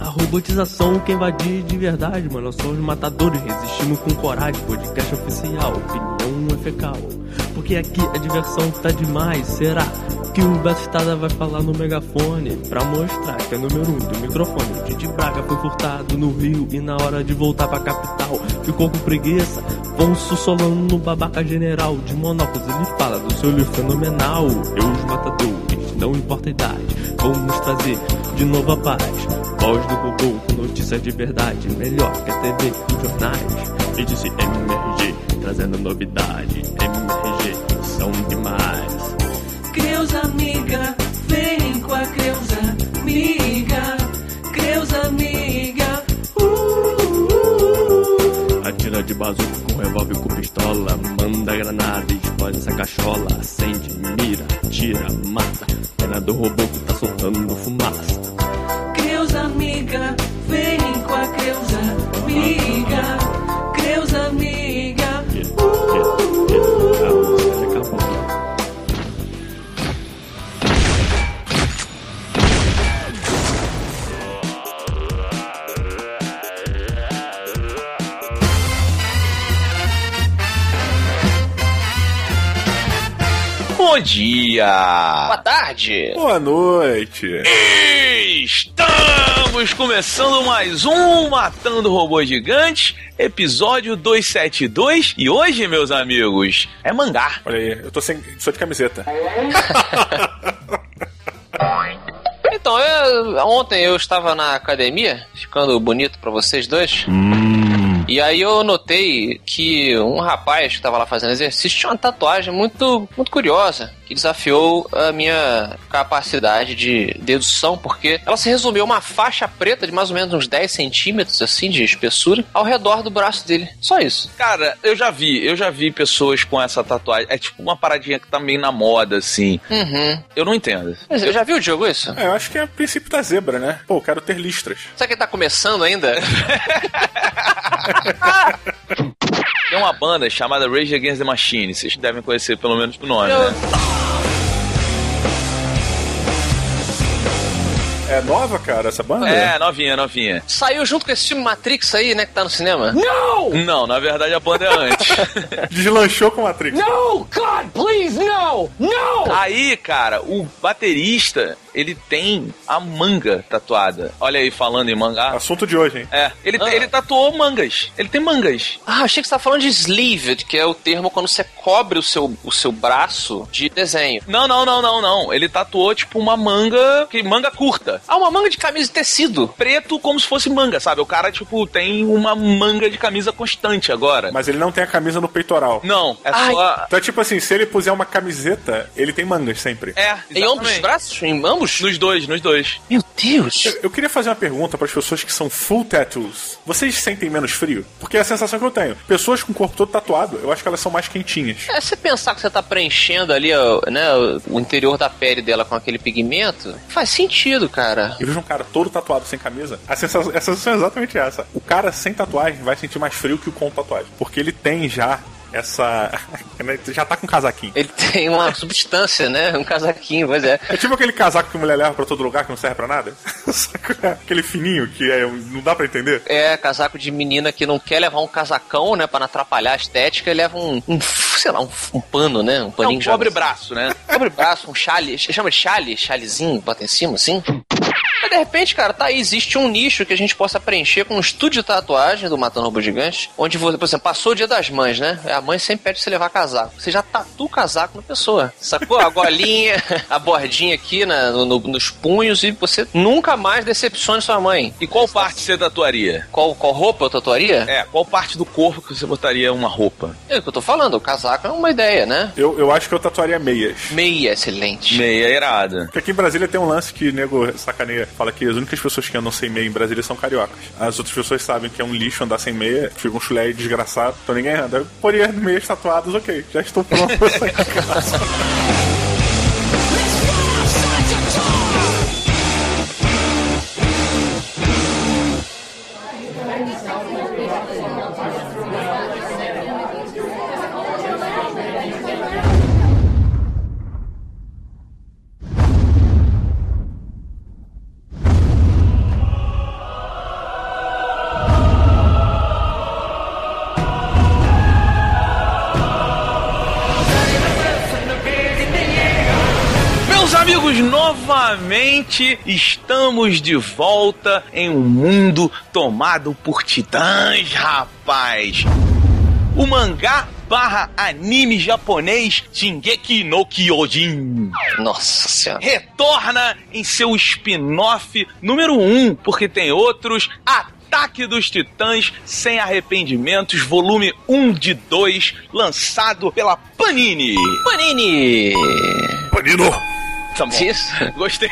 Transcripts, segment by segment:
A robotização quer invadir de verdade, mano. Nós somos matadores, resistimos com coragem. Podcast oficial, opinião é fecal. Porque aqui a diversão tá demais. Será que o Beto Estrada vai falar no megafone? Pra mostrar que é número um do microfone. Didi Braga foi furtado no Rio e na hora de voltar pra capital ficou com preguiça. Vão sussolando no babaca general. De monóculos ele fala do seu livro fenomenal. Eu, os matadores, não importa a idade. Vamos trazer de novo a paz. Voz do robô com notícias de verdade. Melhor que a TV e os jornais. E disse MRG, trazendo novidade. MRG, são demais. Creuza amiga, vem com a Creuza amiga, Creuza amiga. Uh, uh, uh. Atira de bazuca revólver com pistola. Manda granada, explode essa cachola. Acende, mira, tira, mata. Pena do robô que tá soltando fumaça. Creuza amiga, vem com a Creuza amiga, Bom dia! Boa tarde! Boa noite. Estamos começando mais um Matando Robôs Gigantes, episódio 272. E hoje, meus amigos, é mangá. Olha aí, eu tô sem. só de camiseta. Então, eu- ontem eu estava na academia, ficando bonito pra vocês dois. E aí eu notei que um rapaz que estava lá fazendo exercício tinha uma tatuagem muito, muito curiosa, que desafiou a minha capacidade de dedução, porque ela se resumiu a uma faixa preta de mais ou menos uns 10 centímetros, assim, de espessura, ao redor do braço dele. Só isso. Cara, eu já vi, eu já vi pessoas com essa tatuagem. É tipo uma paradinha que tá meio na moda, assim. Uhum. Eu não entendo. Mas eu já viu, Diogo, isso? É, eu acho que é o princípio da zebra, né? Pô, eu quero ter listras. Será que ele tá começando ainda? Tem uma banda chamada Rage Against the Machine, vocês devem conhecer pelo menos o nome, né? É nova, cara, essa banda? É, novinha, novinha. Saiu junto com esse filme Matrix aí, né, que tá no cinema? Não, na verdade a banda é antes. Deslanchou com Matrix. No, God, please, no, no. Aí, cara, o baterista, ele tem a manga tatuada. Olha aí, falando em mangá. Assunto de hoje, hein? É, ele, Ah. ele tatuou mangas. Ele tem mangas. Ah, achei que você tá falando de sleeved, que é o termo quando você cobre o seu, o seu braço de desenho. Não, não, não, não, não. Ele tatuou, tipo, uma manga, que manga curta. Ah, uma manga de camisa de tecido. Preto como se fosse manga, sabe? O cara, tipo, tem uma manga de camisa constante agora. Mas ele não tem a camisa no peitoral. Não, é Ai. só... Então é tipo assim, se ele puser uma camiseta, ele tem mangas sempre. É, Em ambos os exatamente. braços? Em ambos? Nos dois, nos dois. Meu Deus. Eu- Eu queria fazer uma pergunta para as pessoas que são full tattoos. Vocês sentem menos frio? Porque é a sensação que eu tenho. Pessoas com o corpo todo tatuado, eu acho que elas são mais quentinhas. É, você pensar que você tá preenchendo ali né, o- o interior da pele dela com aquele pigmento, faz sentido, cara. Eu vejo um cara todo tatuado sem camisa. A sensação, a sensação é exatamente essa. O cara sem tatuagem vai sentir mais frio que o com tatuagem. Porque ele tem já essa. já tá com casaquinho. Ele tem uma substância, né? Um casaquinho, pois é. É tipo aquele casaco que a mulher leva pra todo lugar que não serve pra nada. É? aquele fininho que é, não dá pra entender. É, casaco de menina que não quer levar um casacão, né, pra não atrapalhar a estética, e leva um, um sei lá, um, um pano, né, um É paninho um de cobre braço, né? Cobre braço, um chale, chama de chale, chalezinho, bota em cima, assim. Mas de repente, cara, tá aí, existe um nicho que a gente possa preencher com um estúdio de tatuagem do Matando Robô Gigante, onde você, por exemplo, passou o dia das mães, né? A mãe sempre pede pra você levar casaco. Você já tatua o casaco na pessoa. Sacou? A golinha, a bordinha aqui na- no- no- nos punhos e você nunca mais decepcione sua mãe. E qual parte você tatuaria? Qual, qual roupa eu tatuaria? É, qual parte do corpo que você botaria uma roupa? É o que eu tô falando, o casaco é uma ideia, né? Eu, eu acho que eu tatuaria meias. Meia excelente. Meia irada. Porque aqui em Brasília tem um lance que o nego sacaneia. Fala que as únicas pessoas que andam sem meia em Brasília são cariocas. As outras pessoas sabem que é um lixo andar sem meia, fica um chulé desgraçado, então ninguém anda. Poria meias tatuadas, ok. Já estou pronto pra sair de casa. amigos, novamente estamos de volta em um mundo tomado por titãs, rapaz. O mangá barra anime japonês Shingeki no Kyojin Nossa senhora. retorna em seu spin-off número 1, um, porque tem outros. Ataque dos Titãs Sem Arrependimentos, volume 1 de 2, lançado pela Panini. Panini! Panino! Tá bom. Isso. Gostei.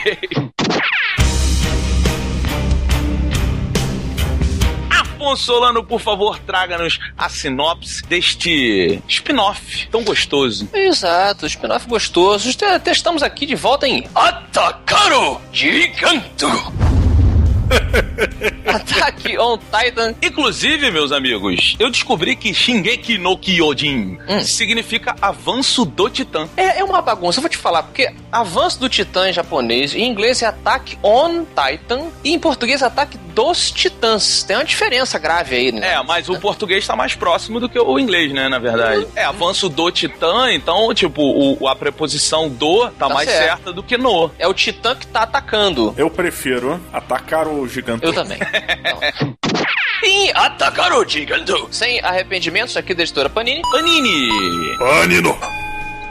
Afonso Solano, por favor, traga-nos a sinopse deste spin-off tão gostoso. Exato, spin-off gostoso. Até estamos aqui de volta em Atacaro Giganto! Ataque on Titan. Inclusive, meus amigos, eu descobri que Shingeki no Kyojin Hum. significa avanço do Titã. É, é uma bagunça, eu vou te falar, porque avanço do Titã em japonês, em inglês é ataque on Titan, e em português é ataque dos Titãs. Tem uma diferença grave aí, né? É, mas o português tá mais próximo do que o inglês, né, na verdade. É, avanço do Titã, então, tipo, o, a preposição do tá, Tá mais certo. certa do que no. É o Titã que tá atacando. Eu prefiro atacar o gigante. Eu também. Então. Em Atacaro Giganto. Sem arrependimentos aqui da editora Panini. Panini! Panino!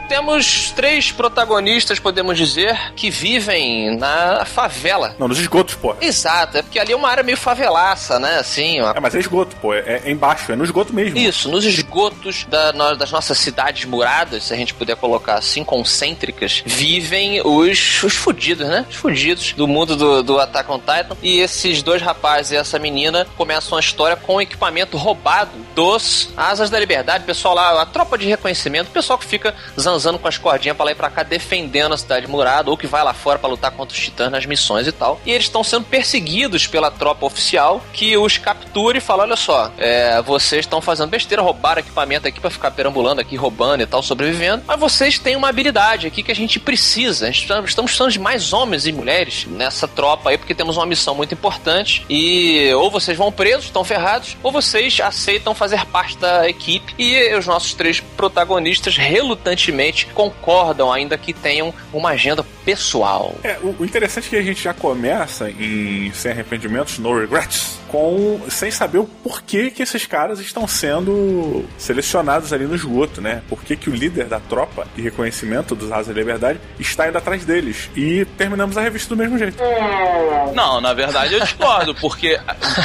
Temos três protagonistas, podemos dizer, que vivem na favela. Não, nos esgotos, pô. Exato, é porque ali é uma área meio favelaça, né? Assim, uma É, mas é esgoto, pô. É, é embaixo, é no esgoto mesmo. Isso, nos esgotos da- no- das nossas cidades muradas, se a gente puder colocar assim, concêntricas, vivem os, os fudidos, né? Os fudidos do mundo do, do Attack on Titan. E esses dois rapazes e essa menina começam a história com o equipamento roubado dos Asas da Liberdade. Pessoal lá, a tropa de reconhecimento, o pessoal que fica zanzando com as cordinhas pra lá e pra cá, defendendo a cidade murada, ou que vai lá fora pra lutar contra os titãs nas missões e tal. E eles estão sendo perseguidos pela tropa oficial que os captura e fala: olha só, é, vocês estão fazendo besteira, roubaram equipamento aqui pra ficar perambulando aqui, roubando e tal, sobrevivendo. Mas vocês têm uma habilidade aqui que a gente precisa. A gente está- estamos precisando de mais homens e mulheres nessa tropa aí, porque temos uma missão muito importante. E ou vocês vão presos, estão ferrados, ou vocês aceitam fazer parte da equipe. E os nossos três protagonistas relutantemente concordam, ainda que tenham uma agenda pessoal. É, o, o interessante é que a gente já começa em Sem Arrependimentos, No Regrets, com sem saber o porquê que esses caras estão sendo selecionados ali no esgoto, né? Por que, que o líder da tropa de reconhecimento dos Asas da Liberdade está indo atrás deles. E terminamos a revista do mesmo jeito. Não, na verdade eu discordo, porque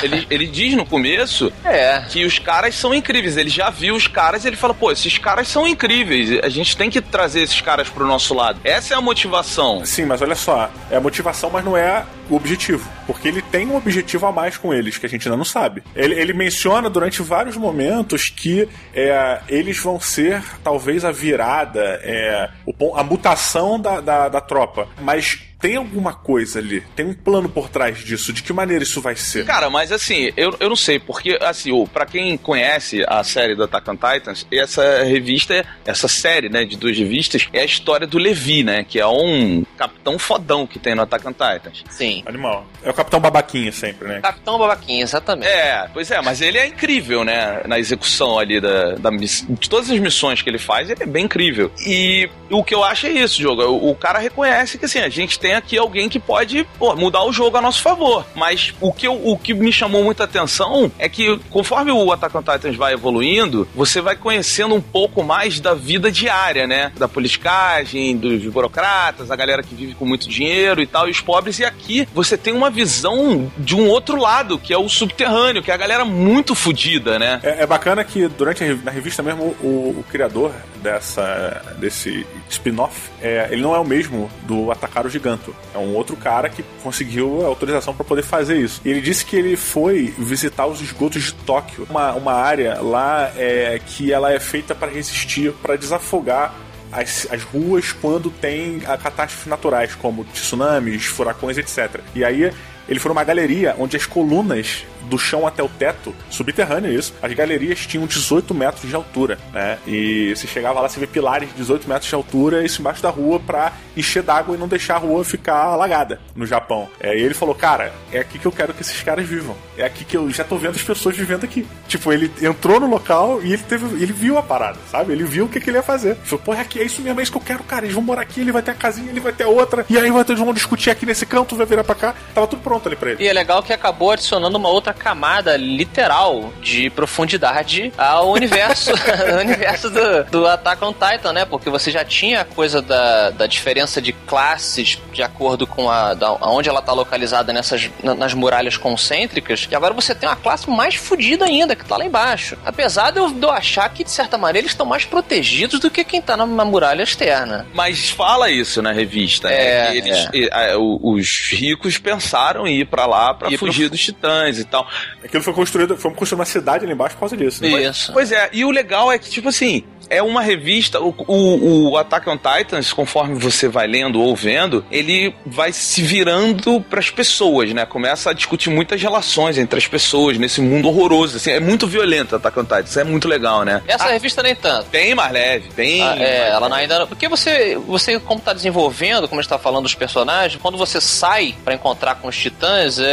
ele, ele diz no começo É. que os caras são incríveis. Ele já viu os caras e ele fala, pô, esses caras são incríveis. A gente tem que trazer esses caras pro nosso lado. Essa é a motivação. Sim, mas olha só, é a motivação, mas não é o objetivo. Porque ele tem um objetivo a mais com eles, que a gente ainda não sabe. Ele, ele menciona durante vários momentos que é, eles vão ser talvez a virada, é, a mutação da, da, da tropa. Mas tem alguma coisa ali, tem um plano por trás disso. De que maneira isso vai ser? Cara, mas assim, eu, eu não sei, porque, assim, o- pra quem conhece a série do Attack on Titans, essa revista, essa série, né, de duas revistas, é a história do Levi, né, que é um capitão fodão que tem no Attack on Titans. Sim. Animal. É o Capitão Babaquinha sempre, né? Capitão Babaquinha, exatamente. É, pois é, mas ele é incrível, né? Na execução ali da, da de todas as missões que ele faz, ele é bem incrível. E o que eu acho é isso, jogo. O, o cara reconhece que assim, a gente tem aqui alguém que pode pô, mudar o jogo a nosso favor. Mas o que, eu- o que me chamou muita atenção é que conforme o Attack on Titans vai evoluindo, você vai conhecendo um pouco mais da vida diária, né? Da politicagem, dos burocratas, a galera que vive com muito dinheiro e tal, e os pobres. E aqui você tem uma visão de um outro lado, que é o subterrâneo, que é a galera muito fodida, né? É, é bacana que durante a, na revista mesmo o, o criador dessa desse spin-off, é, ele não é o mesmo do Atacar o Giganto. É um outro cara que conseguiu a autorização para poder fazer isso. E ele disse que ele foi visitar os esgotos de Tóquio, uma, uma área lá é, que ela é feita para resistir, para desafogar as, as ruas quando tem catástrofes naturais, como tsunamis, furacões, etc. E aí ele foi numa galeria onde as colunas do chão até o teto, subterrâneo isso, as galerias tinham 18 metros de altura, né? E você chegava lá, você vê pilares de 18 metros de altura, isso embaixo da rua pra encher d'água e não deixar a rua ficar alagada no Japão. É, e ele falou, cara, é aqui que eu quero que esses caras vivam. É aqui que eu já tô vendo as pessoas vivendo aqui. Tipo, ele entrou no local e ele teve. ele viu a parada, sabe? Ele viu o que, que ele ia fazer. Ele falou, pô, é aqui, é isso mesmo, é isso que eu quero, cara. Eles vão morar aqui, ele vai ter a casinha, ele vai ter outra. E aí eles vão discutir aqui nesse canto, vai virar pra cá. Tava tudo pronto ali pra ele. E é legal que acabou adicionando uma outra camada literal de profundidade ao universo, ao universo do, do Attack on Titan, né? Porque você já tinha a coisa da, da diferença de classes de acordo com a da, onde ela tá localizada nessas na- nas muralhas concêntricas. E agora você tem uma classe mais fodida ainda que tá lá embaixo. Apesar de eu, de eu achar que de certa maneira eles estão mais protegidos do que quem tá na, na muralha externa. Mas fala isso na revista, né? É, Que eles- e, a, o- os ricos pensaram ir pra lá pra Ir pro- fugir dos titãs e tal. Aquilo foi construído, foi construído uma cidade ali embaixo por causa disso. Né? Isso. Pois é, e o legal é que, tipo assim, é uma revista, o, o, o Attack on Titans, conforme você vai lendo ou vendo, ele vai se virando pras pessoas, né? Começa a discutir muitas relações entre as pessoas nesse mundo horroroso. Assim, é muito violento Attack on Titans, é muito legal, né? Essa revista nem tanto. Bem mais leve, bem. Ah, é, mais ela não leve. ainda. Porque você, você como tá desenvolvendo, como a gente tá falando dos personagens, quando você sai pra encontrar com os titãs, é,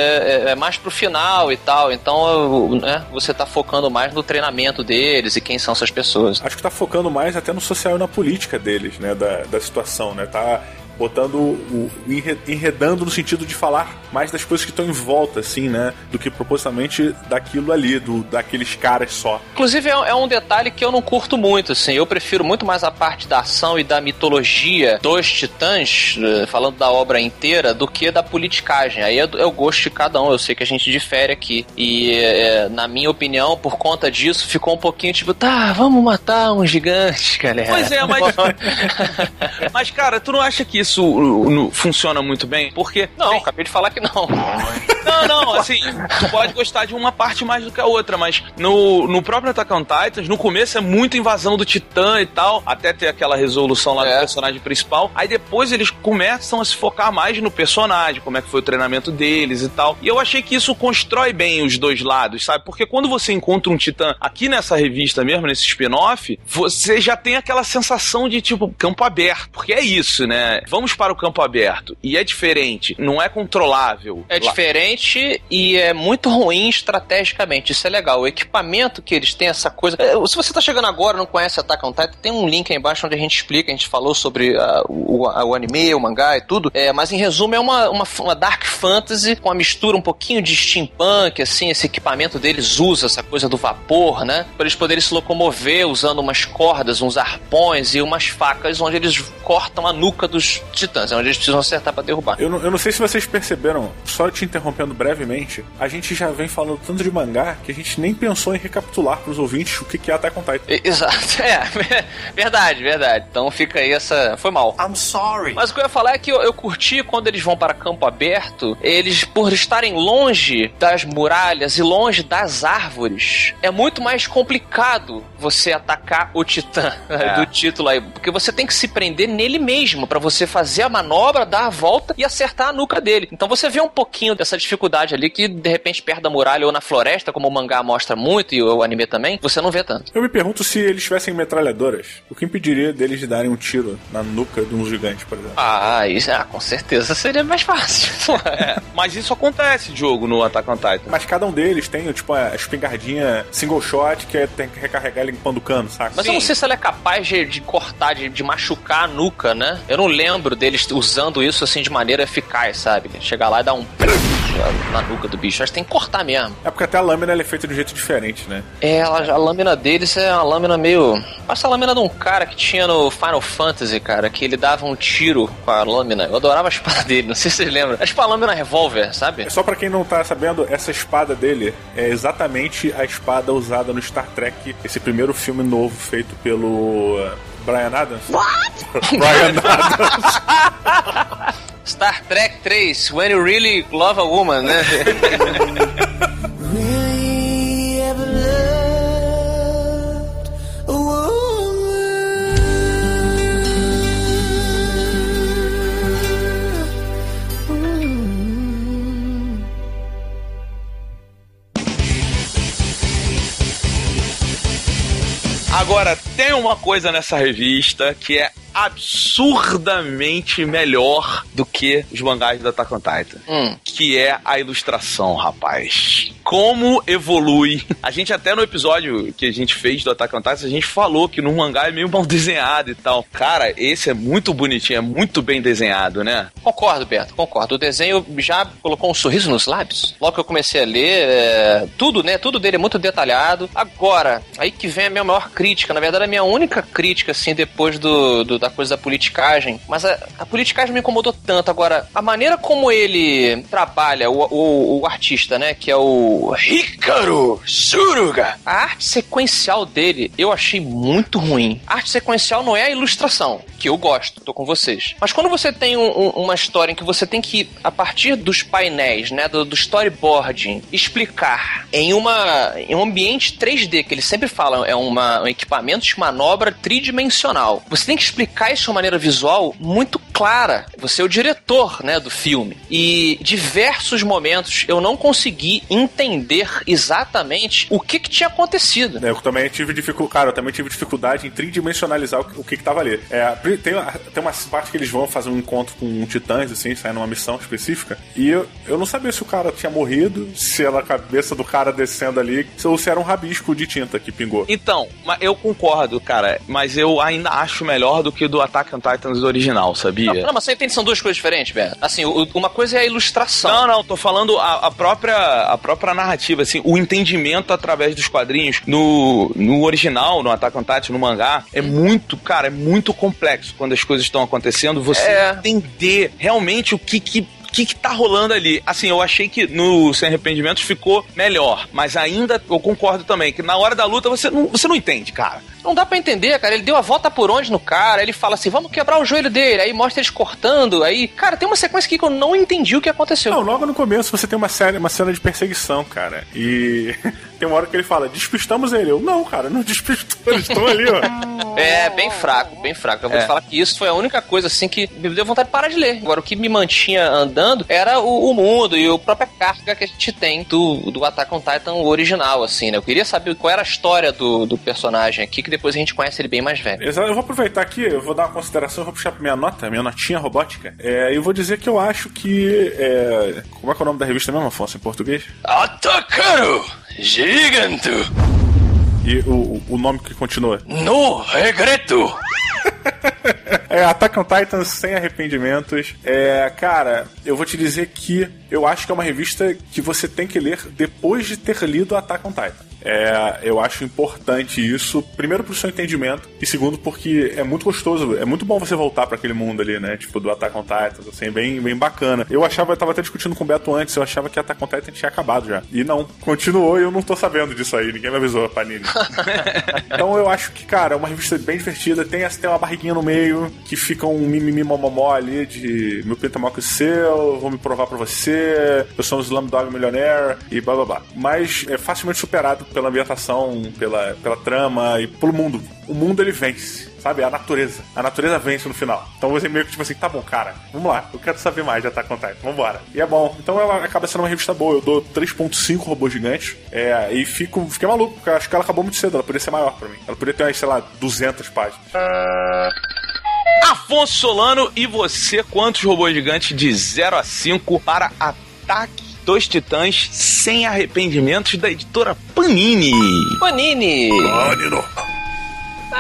é- é mais pro final e tal. Então, né, você tá focando mais no treinamento deles e quem são essas pessoas. Acho que tá focando mais até no social e na política deles, né? Da, da situação, né? Tá botando o, o enre- enredando no sentido de falar mais das coisas que estão em volta, assim, né? Do que propositalmente daquilo ali, do, daqueles caras só. Inclusive, é, é um detalhe que eu não curto muito, assim. Eu prefiro muito mais a parte da ação e da mitologia dos titãs, eh, falando da obra inteira, do que da politicagem. Aí é, é o gosto de cada um. Eu sei que a gente difere aqui. E, eh, na minha opinião, por conta disso, ficou um pouquinho tipo, tá, vamos matar um gigante, galera. Pois é, mas. mas, cara, tu não acha que isso uh, no- funciona muito bem? Porque. Não, acabei de falar que não. Não, não, assim, tu pode gostar de uma parte mais do que a outra, mas no, no próprio Attack on Titans, no começo é muito invasão do Titã e tal, até ter aquela resolução lá É. do personagem principal. Aí depois eles começam a se focar mais no personagem, como é que foi o treinamento deles e tal. E eu achei que isso constrói bem os dois lados, sabe? Porque quando você encontra um Titã aqui nessa revista mesmo, nesse spin-off, você já tem aquela sensação de tipo campo aberto, porque é isso, né? Vamos para o campo aberto e é diferente, não é controlável. É Lá- diferente e é muito ruim estrategicamente. Isso é legal. O equipamento que eles têm, essa coisa. É, Se você tá chegando agora e não conhece Attack on Titan, tem um link aí embaixo onde a gente explica. A gente falou sobre ah, o, o anime, o mangá e tudo. É, mas em resumo, é uma, uma, uma Dark Fantasy com a mistura um pouquinho de steampunk, assim. Esse equipamento deles usa essa coisa do vapor, né? Para eles poderem se locomover usando umas cordas, uns arpões e umas facas onde eles cortam a nuca dos titãs. É onde eles precisam acertar para derrubar. Eu não, eu não sei se vocês perceberam, só te interrompendo brevemente, a gente já vem falando tanto de mangá que a gente nem pensou em recapitular pros ouvintes o que que é Attack on Titan. Exato, é, verdade, verdade. Então fica aí essa. Foi mal. I'm sorry. Mas o que eu ia falar é que eu, eu curti quando eles vão para campo aberto, eles, por estarem longe das muralhas e longe das árvores, é muito mais complicado você atacar o titã do título aí. Porque você tem que se prender nele mesmo para você fazer a manobra, dar a volta e acertar a nuca dele. Então você vê um pouquinho dessa dificuldade ali que, de repente, perto da muralha ou na floresta, como o mangá mostra muito e o anime também, você não vê tanto. Eu me pergunto se eles tivessem metralhadoras, o que impediria deles de darem um tiro na nuca de um gigante, por exemplo? Ah, isso ah, com certeza seria mais fácil. É, mas isso acontece, Diogo, no Attack on Titan. Mas cada um deles tem, tipo, a espingardinha single shot que é, tem que recarregar ele limpando o cano, saca? Mas eu não sei se ela é capaz de, de cortar, de, de machucar a nuca, né? Eu não lembro deles usando isso assim de maneira eficaz, sabe? Chegar lá e dar um na nuca do bicho. Acho que tem que cortar mesmo. É porque até a lâmina é feita de um jeito diferente, né? É, ela, a lâmina deles é uma lâmina meio. Parece a lâmina de um cara que tinha no Final Fantasy, cara, que ele dava um tiro com a lâmina. Eu adorava a espada dele, não sei se vocês lembram. É a lâmina revólver, sabe? É Só pra quem não tá sabendo, essa espada dele é exatamente a espada usada no Star Trek, esse primeiro filme novo feito pelo uh, Brian Adams. What? Brian Adams. Star Trek 3, When You Really Love a Woman, né? Agora, tem uma coisa nessa revista que é absurdamente melhor do que os mangás da Attack on Titan. Hum. Que é a ilustração, rapaz. Como evolui. A gente até no episódio que a gente fez do Attack on Titan, a gente falou que no mangá é meio mal desenhado e tal. Cara, esse é muito bonitinho, é muito bem desenhado, né? Concordo, Beto, concordo. O desenho já colocou um sorriso nos lábios. Logo que eu comecei a ler, é, tudo, né? Tudo dele é muito detalhado. Agora, aí que vem a minha maior crítica. Na verdade, a minha única crítica, assim, depois do, do- da coisa da politicagem. Mas a, a politicagem me incomodou tanto. Agora, a maneira como ele trabalha, o, o, o artista, né? Que é o Hikaru Suruga. A arte sequencial dele eu achei muito ruim. A arte sequencial não é a ilustração, que eu gosto, tô com vocês. Mas quando você tem um- um- uma história em que você tem que, a partir dos painéis, né, do, do storyboarding, explicar em, uma, em um ambiente 3D, que eles sempre falam, é uma, um equipamento de manobra tridimensional. Você tem que explicar isso de uma maneira visual muito clara. Você é o diretor, né, do filme. E diversos momentos eu não consegui entender exatamente o que, que tinha acontecido. Eu também tive dificuldade, cara, eu também tive dificuldade em tridimensionalizar o que, que, tava ali. É, tem, tem uma parte que eles vão fazer um encontro com titãs, assim, sair numa missão específica. E eu, eu não sabia se o cara tinha morrido, se era a cabeça do cara descendo ali, ou se era um rabisco de tinta que pingou. Então, ma- eu concordo, cara, mas eu ainda acho melhor do que do Attack on Titans original, sabia? Não, não, mas você entende que são duas coisas diferentes, velho. Assim, o- uma coisa é a ilustração. Não, não, tô falando a, a própria a própria narrativa, assim, o entendimento através dos quadrinhos no, no original, no Attack on Titan, no mangá, é muito, cara, é muito complexo quando as coisas estão acontecendo, você É. entender realmente o que que que, que tá rolando ali? Assim, eu achei que no Sem Arrependimentos ficou melhor, mas ainda eu concordo também que na hora da luta você não, você não entende, cara. Não dá pra entender, cara. Ele deu a volta por onde no cara, ele fala assim, vamos quebrar o joelho dele, aí mostra eles cortando, aí... Cara, tem uma sequência aqui que eu não entendi o que aconteceu. Não, logo no começo você tem uma série, uma cena de perseguição, cara. E tem uma hora que ele fala, despistamos ele. Eu, não, cara, não despistou, eles estão ali, ó. É, bem fraco, bem fraco. Eu vou É. te falar que isso foi a única coisa, assim, que me deu vontade de parar de ler. Agora, o que me mantinha andando era o, o mundo e a própria carga que a gente tem do, do Attack on Titan original, assim, né? Eu queria saber qual era a história do, do personagem aqui, que depois a gente conhece ele bem mais velho. Exato, Eu vou aproveitar aqui, eu vou dar uma consideração, eu vou puxar pra minha nota, minha notinha robótica. É, eu vou dizer que eu acho que. é, como é que é o nome da revista mesmo, Afonso, em português? Atacaru! Giganto! E o, o nome que continua. No regreto! É, Attack on Titan sem arrependimentos. É, cara, eu vou te dizer que eu acho que é uma revista que você tem que ler depois de ter lido Attack on Titan. É, eu acho importante isso, primeiro pro seu entendimento, e segundo porque é muito gostoso, é muito bom você voltar pra aquele mundo ali, né? Tipo, do Attack on Titan, assim, bem, bem bacana. Eu achava, eu tava até discutindo com o Beto antes, eu achava que Attack on Titan tinha acabado já. E não, continuou e eu não tô sabendo disso aí, ninguém me avisou, Panini. Então eu acho que, cara, é uma revista bem divertida. Tem, tem uma barriguinha no meio que fica um mimimi momomó ali de meu pinto é maior que o seu, vou me provar pra você, eu sou um Slumdog Millionaire e blá blá blá. Mas é facilmente superado pela ambientação, pela, pela trama e pelo mundo. O mundo ele vence. Sabe? A natureza. A natureza vence no final. Então você meio que tipo assim, tá bom, cara, vamos lá. Eu quero saber mais de Attack on Titan. Vambora. E é bom. Então ela acaba sendo uma revista boa. Eu dou 3.5 robôs gigantes. É, e fico, fiquei maluco, porque eu acho que ela acabou muito cedo. Ela poderia ser maior pra mim. Ela poderia ter, umas, sei lá, 200 páginas. Afonso Solano e você, quantos robôs gigantes de 0 a 5 para Ataque dos Titãs sem arrependimentos da editora Panini? Panini! Anino.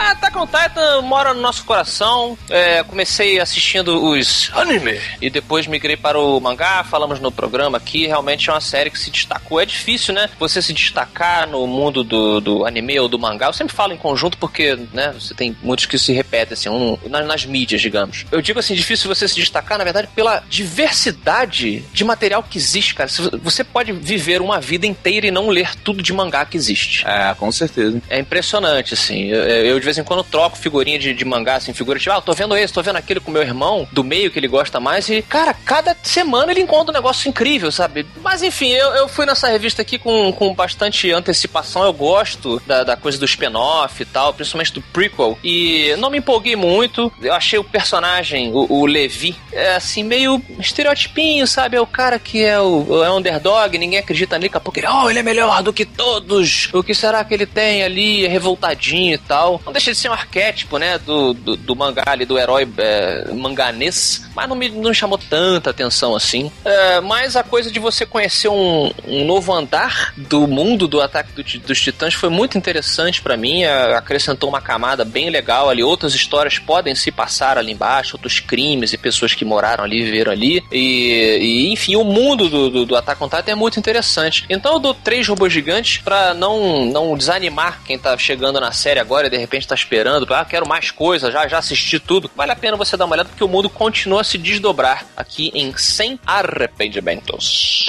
Ah, Attack on Titan mora no nosso coração. É, comecei assistindo os anime e depois migrei para o mangá. Falamos no programa aqui. Realmente é uma série que se destacou. É difícil, né? Você se destacar no mundo do, do anime ou do mangá. Eu sempre falo em conjunto porque, né? Você tem muitos que se repetem, assim, um, nas, nas mídias, digamos. Eu digo assim, difícil você se destacar, na verdade, pela diversidade de material que existe, cara. Você pode viver uma vida inteira e não ler tudo de mangá que existe. É, com certeza. É impressionante, assim. Eu, eu, vez em quando troco figurinha de, de mangá, assim, figura tipo, ah, tô vendo esse, tô vendo aquele com meu irmão, do meio que ele gosta mais, e, cara, cada semana ele encontra um negócio incrível, sabe? Mas enfim, eu, eu fui nessa revista aqui com, com bastante antecipação, eu gosto da, da coisa do spin-off e tal, principalmente do prequel, e não me empolguei muito, eu achei o personagem, o, o Levi, é, assim, meio estereotipinho, sabe? É o cara que é o é underdog, ninguém acredita nele, daqui a pouco ele, oh, ele é melhor do que todos, o que será que ele tem ali, é revoltadinho e tal. Não deixa de ser um arquétipo, né, do, do, do mangá ali, do herói é, manganês, mas não me não chamou tanta atenção assim. É, mas a coisa de você conhecer um, um novo andar do mundo do Ataque do, dos Titãs foi muito interessante para mim, acrescentou uma camada bem legal ali, outras histórias podem se passar ali embaixo, outros crimes e pessoas que moraram ali, viveram ali, e, e enfim, o mundo do, do, do Attack on Titan é muito interessante. Então eu dou três robôs gigantes pra não, não desanimar quem tá chegando na série agora e de repente tá esperando, ah, quero mais coisa, já, já assisti tudo. Vale a pena você dar uma olhada porque o mundo continua a se desdobrar aqui em Sem Arrependimentos.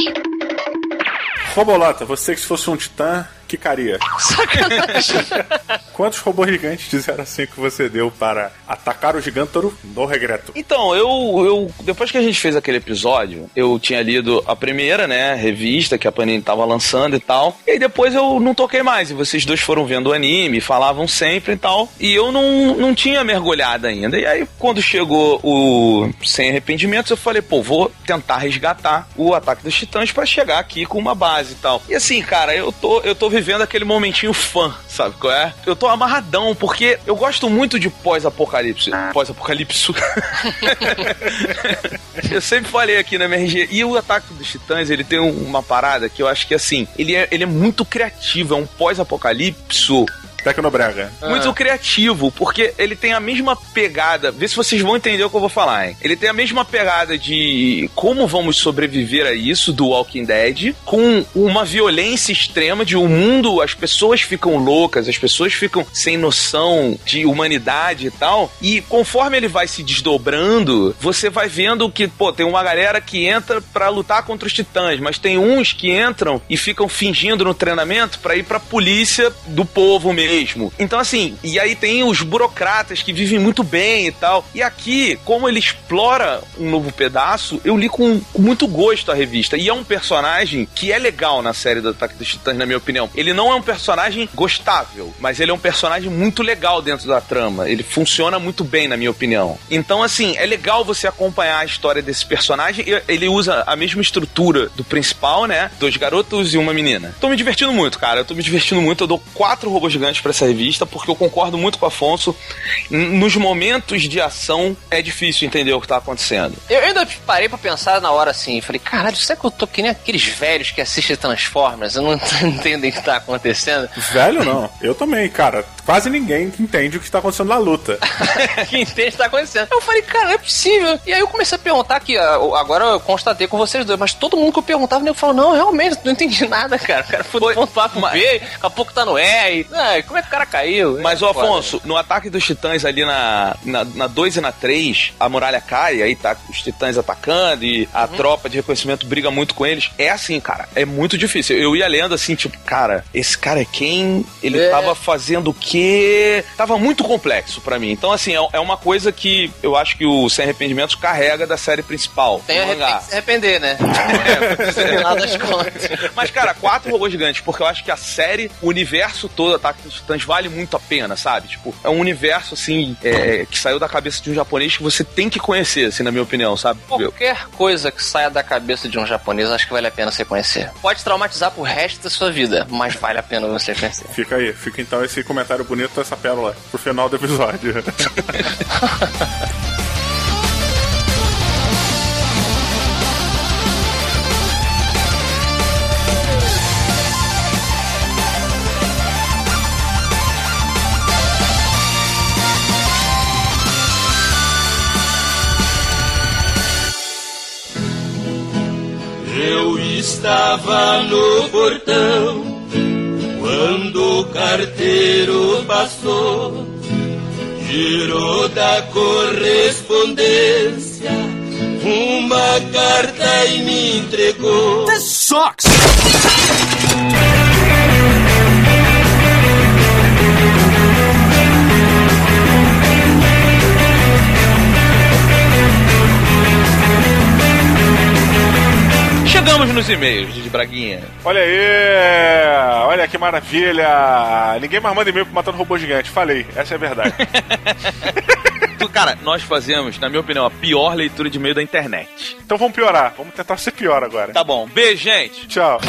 Robolota, você que se fosse um titã, quicaria. Sacanagem. Quantos robôs gigantes de 0 a 5 você deu para atacar o Gigantoro no regreto? Então, eu, eu. Depois que a gente fez aquele episódio, eu tinha lido a primeira, né? Revista que a Panini tava lançando e tal. E aí depois eu não toquei mais. E vocês dois foram vendo o anime, falavam sempre e tal. E eu não, não tinha mergulhado ainda. E aí, quando chegou o Sem Arrependimentos, eu falei, pô, vou tentar resgatar o Ataque dos Titãs para chegar aqui com uma base e tal. E assim, cara, eu tô, eu tô vivendo aquele momentinho fã, sabe qual é? Eu tô amarradão, porque eu gosto muito de pós-apocalipse. Pós-apocalipse. eu sempre falei aqui na MRG. E o Ataque dos Titãs, ele tem uma parada que eu acho que, assim, ele é, ele é muito criativo. É um pós-apocalipse Tecnobrega. muito criativo, porque ele tem a mesma pegada. Vê se vocês vão entender o que eu vou falar, hein? Ele tem a mesma pegada de como vamos sobreviver a isso do Walking Dead, com uma violência extrema de o um mundo, as pessoas ficam loucas, as pessoas ficam sem noção de humanidade e tal. E conforme ele vai se desdobrando, você vai vendo que, pô, tem uma galera que entra pra lutar contra os titãs, mas tem uns que entram e ficam fingindo no treinamento pra ir pra polícia do povo mesmo. Então, assim, e aí tem os burocratas que vivem muito bem e tal. E aqui, como ele explora um novo pedaço, eu li com, com muito gosto a revista. E é um personagem que é legal na série do Ataque dos Titãs, na minha opinião. Ele não é um personagem gostável, mas ele é um personagem muito legal dentro da trama. Ele funciona muito bem, na minha opinião. Então, assim, é legal você acompanhar a história desse personagem. Ele usa a mesma estrutura do principal, né? Dois garotos e uma menina. Tô me divertindo muito, cara. Eu tô me divertindo muito. Eu dou quatro robôs gigantes pra essa revista, porque eu concordo muito com o Afonso. Nos momentos de ação, é difícil entender o que tá acontecendo. Eu ainda parei pra pensar na hora assim, falei, caralho, será que eu tô que nem aqueles velhos que assistem Transformers? Eu não entendem o que tá acontecendo. Velho não. Eu também, cara. Quase ninguém entende o que está acontecendo na luta. que entende o que tá acontecendo. Eu falei, cara, não é possível. E aí eu comecei a perguntar que ah, agora eu constatei com vocês dois, mas todo mundo que eu perguntava, eu falava, não, realmente, não entendi nada, cara. O cara foi do ponto A pro mas- B, daqui a pouco tá no R. Ah, como é que o cara caiu? Mas, É ô foda. Afonso, no ataque dos titãs ali na, na, na 2 e na 3, a muralha cai, aí tá os titãs atacando e a tropa de reconhecimento briga muito com eles. É assim, cara, é muito difícil. Eu ia lendo assim, tipo, cara, esse cara é quem? Ele É. tava fazendo o quê? Tava muito complexo pra mim. Então, assim, é, é uma coisa que eu acho que o Sem Arrependimentos carrega da série principal. Tem do a mangá. tem que se arrepender, né? No final das contas. Mas, cara, quatro robôs gigantes, porque eu acho que a série, o universo todo, Ataque dos Titãs, vale muito a pena, sabe? Tipo, é um universo, assim, é, que saiu da cabeça de um japonês que você tem que conhecer, assim, na minha opinião, sabe? Qualquer coisa que saia da cabeça de um japonês, acho que vale a pena você conhecer. Pode traumatizar pro resto da sua vida, mas vale a pena você conhecer. Fica aí, fica então esse comentário bonito, essa pérola, pro final do episódio. Eu estava no portão quando o carteiro passou, girou da correspondência uma carta e me entregou. Chegamos nos e-mails de Braguinha. Olha aí! Que maravilha! Ninguém mais manda e-mail pro Matando Robô Gigante. Falei, essa é a verdade. Cara, nós fazemos, na minha opinião, a pior leitura de e-mail da internet. então vamos piorar. Vamos tentar ser pior agora. Tá bom. Beijo, gente. Tchau.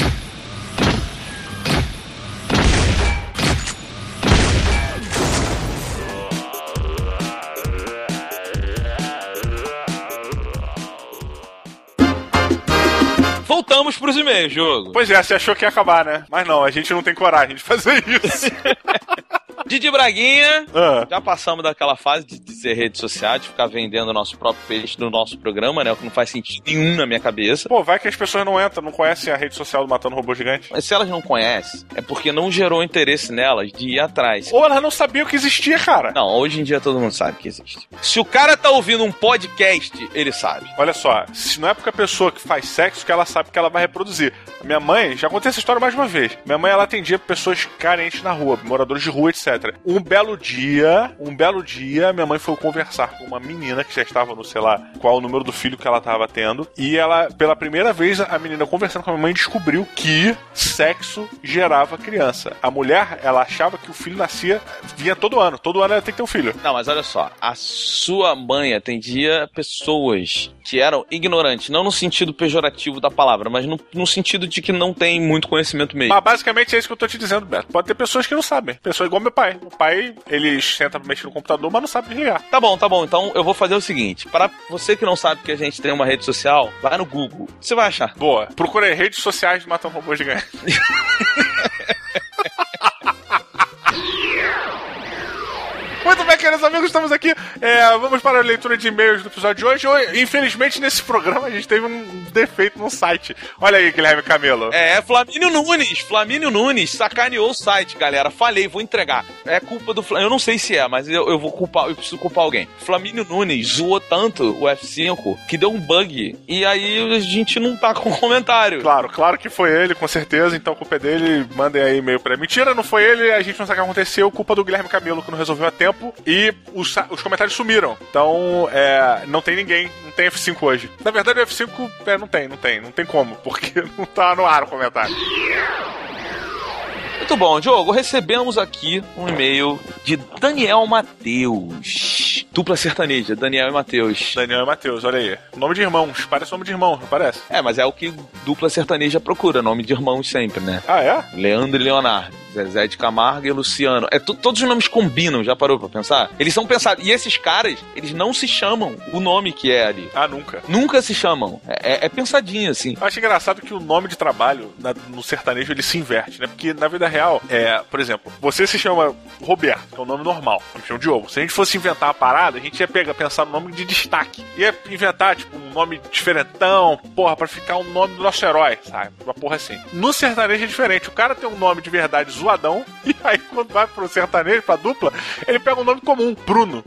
Voltamos pros e-mails, jogo. Pois é, você achou que ia acabar, né? Mas não, a gente não tem coragem de fazer isso. Didi Braguinha, Ah. já passamos daquela fase de, de ser rede social, de ficar vendendo o nosso próprio peixe no nosso programa, né? O que não faz sentido nenhum na minha cabeça. Pô, vai que as pessoas não entram, não conhecem a rede social do Matando Robô Gigante. Mas se elas não conhecem, é porque não gerou interesse nelas de ir atrás. Ou elas não sabiam que existia, cara. Não, hoje em dia todo mundo sabe que existe. Se o cara tá ouvindo um podcast, ele sabe. Olha só, se não é porque a pessoa que faz sexo que ela sabe que ela vai reproduzir. Minha mãe, já contei essa história mais uma vez. Minha mãe, ela atendia pessoas carentes na rua, moradores de rua, etc. Um belo dia, um belo dia, minha mãe foi conversar com uma menina que já estava no, sei lá, qual o número do filho que ela estava tendo. E ela, pela primeira vez, a menina conversando com a minha mãe, descobriu que sexo gerava criança. A mulher, ela achava que o filho nascia, vinha todo ano. Todo ano ela tem que ter um filho. Não, mas olha só, a sua mãe atendia pessoas que eram ignorantes, não no sentido pejorativo da palavra, mas no, no sentido de que não tem muito conhecimento mesmo. Mas basicamente é isso que eu tô te dizendo, Beto. Pode ter pessoas que não sabem. Pessoas igual meu pai. Meu pai, ele senta pra mexer no computador, mas não sabe desligar. Tá bom, tá bom. Então eu vou fazer o seguinte: para você que não sabe que a gente tem uma rede social, vai no Google. Você vai achar. Boa. Procurei redes sociais de Matando Robô Gigante. Muito bem, queridos amigos, estamos aqui. É, vamos para a leitura de e-mails do episódio de hoje. Hoje, Infelizmente, nesse programa a gente teve um defeito no site. Olha aí, Guilherme Camelo. É, Flamínio Nunes. Flamínio Nunes sacaneou o site, galera. Falei, vou entregar. É culpa do Flamínio. Eu não sei se é, mas eu, eu vou culpar, eu preciso culpar alguém. Flamínio Nunes zoou tanto o F5 que deu um bug. E aí a gente não tá com comentário. Claro, claro que foi ele, com certeza. Então, a culpa é dele. Mandem aí e-mail pra ele. Mentira, não foi ele. A gente não sabe o que aconteceu. Culpa do Guilherme Camelo, que não resolveu a tempo. E os, os comentários sumiram. Então, é, não tem ninguém. Não tem F5 hoje. Na verdade, o F5 é, não tem, não tem. Não tem como. Porque não tá no ar o comentário. Muito bom, Diogo. Recebemos aqui um e-mail de Daniel Matheus. Dupla sertaneja, Daniel e Matheus. Daniel e Matheus, olha aí. Nome de irmãos. Parece nome de irmão, não parece? É, mas é o que dupla sertaneja procura, nome de irmãos sempre, né? Ah, é? Leandro e Leonardo, Zezé de Camargo e Luciano. É, to- todos os nomes combinam, já parou pra pensar? Eles são pensados. E esses caras, eles não se chamam o nome que é ali. Ah, nunca. Nunca se chamam. É, é- é pensadinho, assim. Eu acho engraçado que o nome de trabalho na- no sertanejo ele se inverte, né? Porque na vida real, é, por exemplo, você se chama Roberto, que é o nome normal, eu me Diogo. Se a gente fosse inventar uma parada, a gente ia pegar, pensar no nome de destaque. Ia inventar, tipo, um nome diferentão, porra, pra ficar o nome do nosso herói, sabe? Uma porra assim. No sertanejo é diferente. O cara tem um nome de verdade zoadão, e aí quando vai pro sertanejo, pra dupla, ele pega um nome comum, Bruno.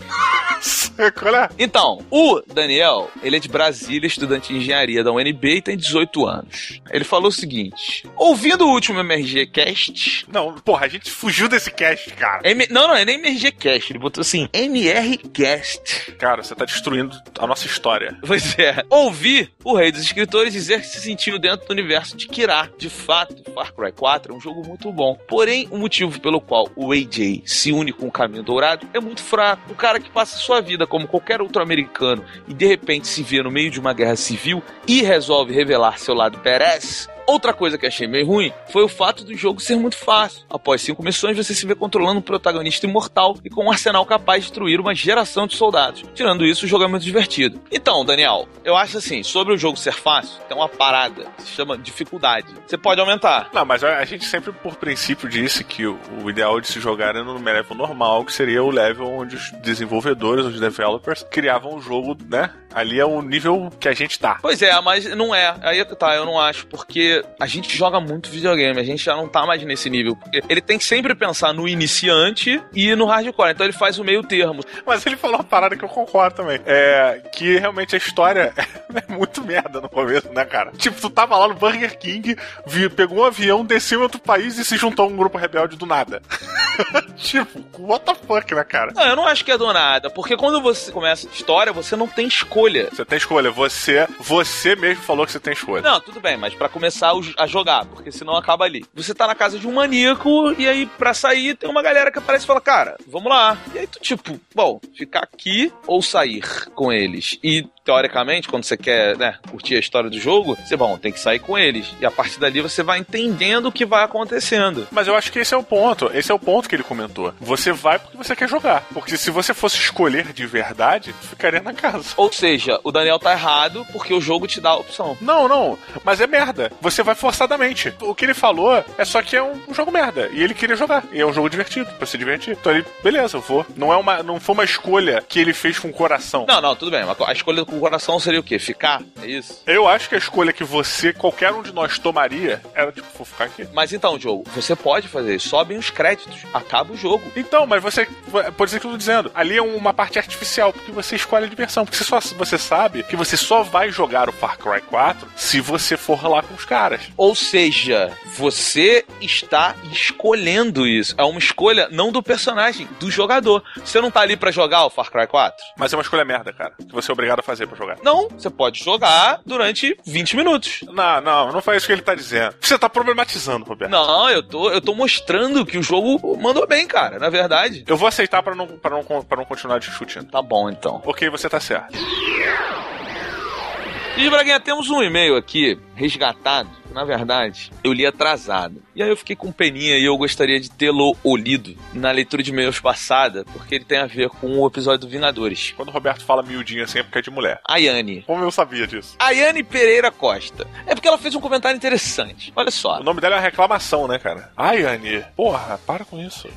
Qual é? Então, o Daniel, ele é de Brasília, estudante de engenharia da UNB e tem 18 anos. Ele falou o seguinte: ouvindo o último MRG Cast. Não, porra, a gente fugiu desse cast, cara. M- não, não, é nem MRG Cast, ele botou assim: MR Cast. Cara, você tá destruindo a nossa história. Pois é. Ouvi o Rei dos Escritores dizer que se sentiu dentro do universo de Kira. De fato, Far Cry 4 é um jogo muito bom. Porém, o motivo pelo qual o AJ se une com o Caminho Dourado é muito fraco. O cara que passa sua vida como qualquer outro americano e de repente se vê no meio de uma guerra civil e resolve revelar seu lado Perez. Outra coisa que achei meio ruim foi o fato do jogo ser muito fácil. Após cinco missões, você se vê controlando um protagonista imortal e com um arsenal capaz de destruir uma geração de soldados. Tirando isso, o jogo é muito divertido. Então, Daniel, eu acho assim, sobre o jogo ser fácil, tem uma parada que se chama dificuldade. Você pode aumentar. Não, mas a gente sempre, por princípio, disse que o, o ideal de se jogar era no level normal, que seria o level onde os desenvolvedores, os developers, criavam o jogo, né? Ali é o nível que a gente tá. Pois é, mas não é. Aí é tá, eu não acho, porque a gente joga muito videogame, a gente já não tá mais nesse nível. Porque ele tem que sempre pensar no iniciante e no hardcore, então ele faz o meio termo. Mas ele falou uma parada que eu concordo também. É que realmente a história é muito merda no começo, né, cara? Tipo, tu tava lá no Burger King, vi- pegou um avião, desceu em outro país e se juntou a um grupo rebelde do nada. tipo, what the fuck, né, cara? Não, eu não acho que é do nada, porque quando você começa a história, você não tem escolha. Você tem escolha. Você, você mesmo falou que você tem escolha. Não, tudo bem, mas pra começar começar a jogar, porque senão acaba ali. Você tá na casa de um maníaco e aí pra sair tem uma galera que aparece e fala, cara, vamos lá. E aí tu tipo, bom, ficar aqui ou sair com eles. E teoricamente, quando você quer, né, curtir a história do jogo, você, bom, tem que sair com eles. E a partir dali você vai entendendo o que vai acontecendo. Mas eu acho que esse é o ponto. Esse é o ponto que ele comentou. Você vai porque você quer jogar. Porque se você fosse escolher de verdade, tu ficaria na casa. Ou seja, o Daniel tá errado porque o jogo te dá a opção. Não, não. Mas é merda. Você vai forçadamente. O que ele falou é só que é um, um jogo merda. E ele queria jogar. E é um jogo divertido, pra se divertir. Então ele, beleza, eu vou. Não, é uma, não foi uma escolha que ele fez com o coração. Não, não, tudo bem. mas A escolha com o coração seria o quê? Ficar? É isso? Eu acho que a escolha que você, qualquer um de nós tomaria, era tipo, vou ficar aqui. Mas então, jogo, você pode fazer isso. Sobem os créditos. Acaba o jogo. Então, mas você. Pode ser que eu tô dizendo. Ali é uma parte artificial, porque você escolhe a diversão. Porque você, só, você sabe que você só vai jogar o Far Cry 4 se você for lá com os caras. Ou seja, você está escolhendo isso. É uma escolha não do personagem, do jogador. Você não tá ali pra jogar o Far Cry 4? Mas é uma escolha merda, cara. Que você é obrigado a fazer pra jogar. Não, você pode jogar durante 20 minutos. Não, não, não foi isso que ele tá dizendo. Você tá problematizando, Roberto. Não, eu tô, eu tô mostrando que o jogo mandou bem, cara, na verdade. Eu vou aceitar pra não, pra não, pra não continuar discutindo. Tá bom, então. Ok, você tá certo. E, Braguinha, temos um e-mail aqui, resgatado. Na verdade, eu li atrasado. E aí eu fiquei com peninha e eu gostaria de tê-lo lido na leitura de e-mails passada, porque ele tem a ver com o episódio do Vingadores. Quando o Roberto fala miudinho assim é porque é de mulher. A Yane. Como eu sabia disso? A Yane Pereira Costa. É porque ela fez um comentário interessante. Olha só. O nome dela é reclamação, né, cara? Ai, Anne. Porra, para com isso.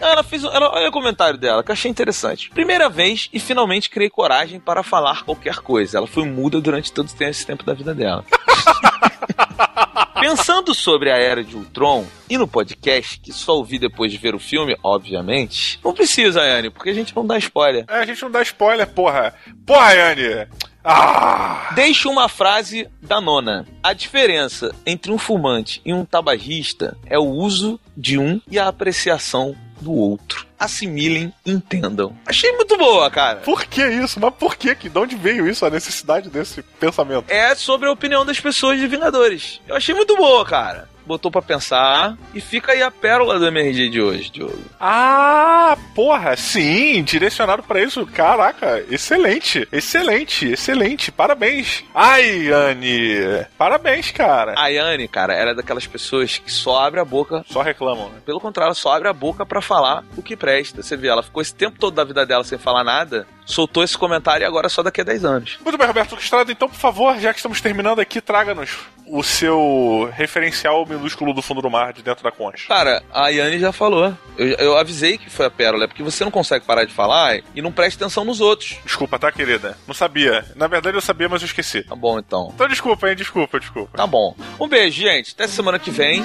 Ela fez. Ela, olha o comentário dela, que eu achei interessante. Primeira vez e finalmente criei coragem para falar qualquer coisa. Ela foi muda durante todo esse tempo da vida dela. Pensando sobre a era de Ultron e no podcast, que só ouvi depois de ver o filme, obviamente, não precisa, Anne, porque a gente não dá spoiler. É, a gente não dá spoiler, porra. Porra, Anne. Ah! Deixo uma frase da nona. A diferença entre um fumante e um tabagista é o uso de um e a apreciação do outro. Assimilem, entendam. Achei muito boa, cara. Por que isso? Mas por que? que? De onde veio isso, a necessidade desse pensamento? É sobre a opinião das pessoas de Vingadores. Eu achei muito boa, cara. Botou pra pensar. E fica aí a pérola do MRG de hoje, Diogo. Ah, porra, sim, direcionado pra isso. Caraca, excelente, excelente, excelente. Parabéns. Ai, Anne, parabéns, cara. A Yane, cara, era daquelas pessoas que só abre a boca. Só reclamam, né? Pelo contrário, só abre a boca pra falar o que presta. Você vê, ela ficou esse tempo todo da vida dela sem falar nada, soltou esse comentário e agora só daqui a 10 anos. Muito bem, Roberto Estrada, então, por favor, já que estamos terminando aqui, traga-nos o seu referencial minúsculo do fundo do mar de dentro da concha. Cara, a Yane já falou. Eu, eu avisei que foi a pérola, é porque você não consegue parar de falar e não presta atenção nos outros. Desculpa, tá, querida? Não sabia. Na verdade, eu sabia, mas eu esqueci. Tá bom, então. Então, desculpa, hein? Desculpa, desculpa. Tá bom. Um beijo, gente. Até semana que vem.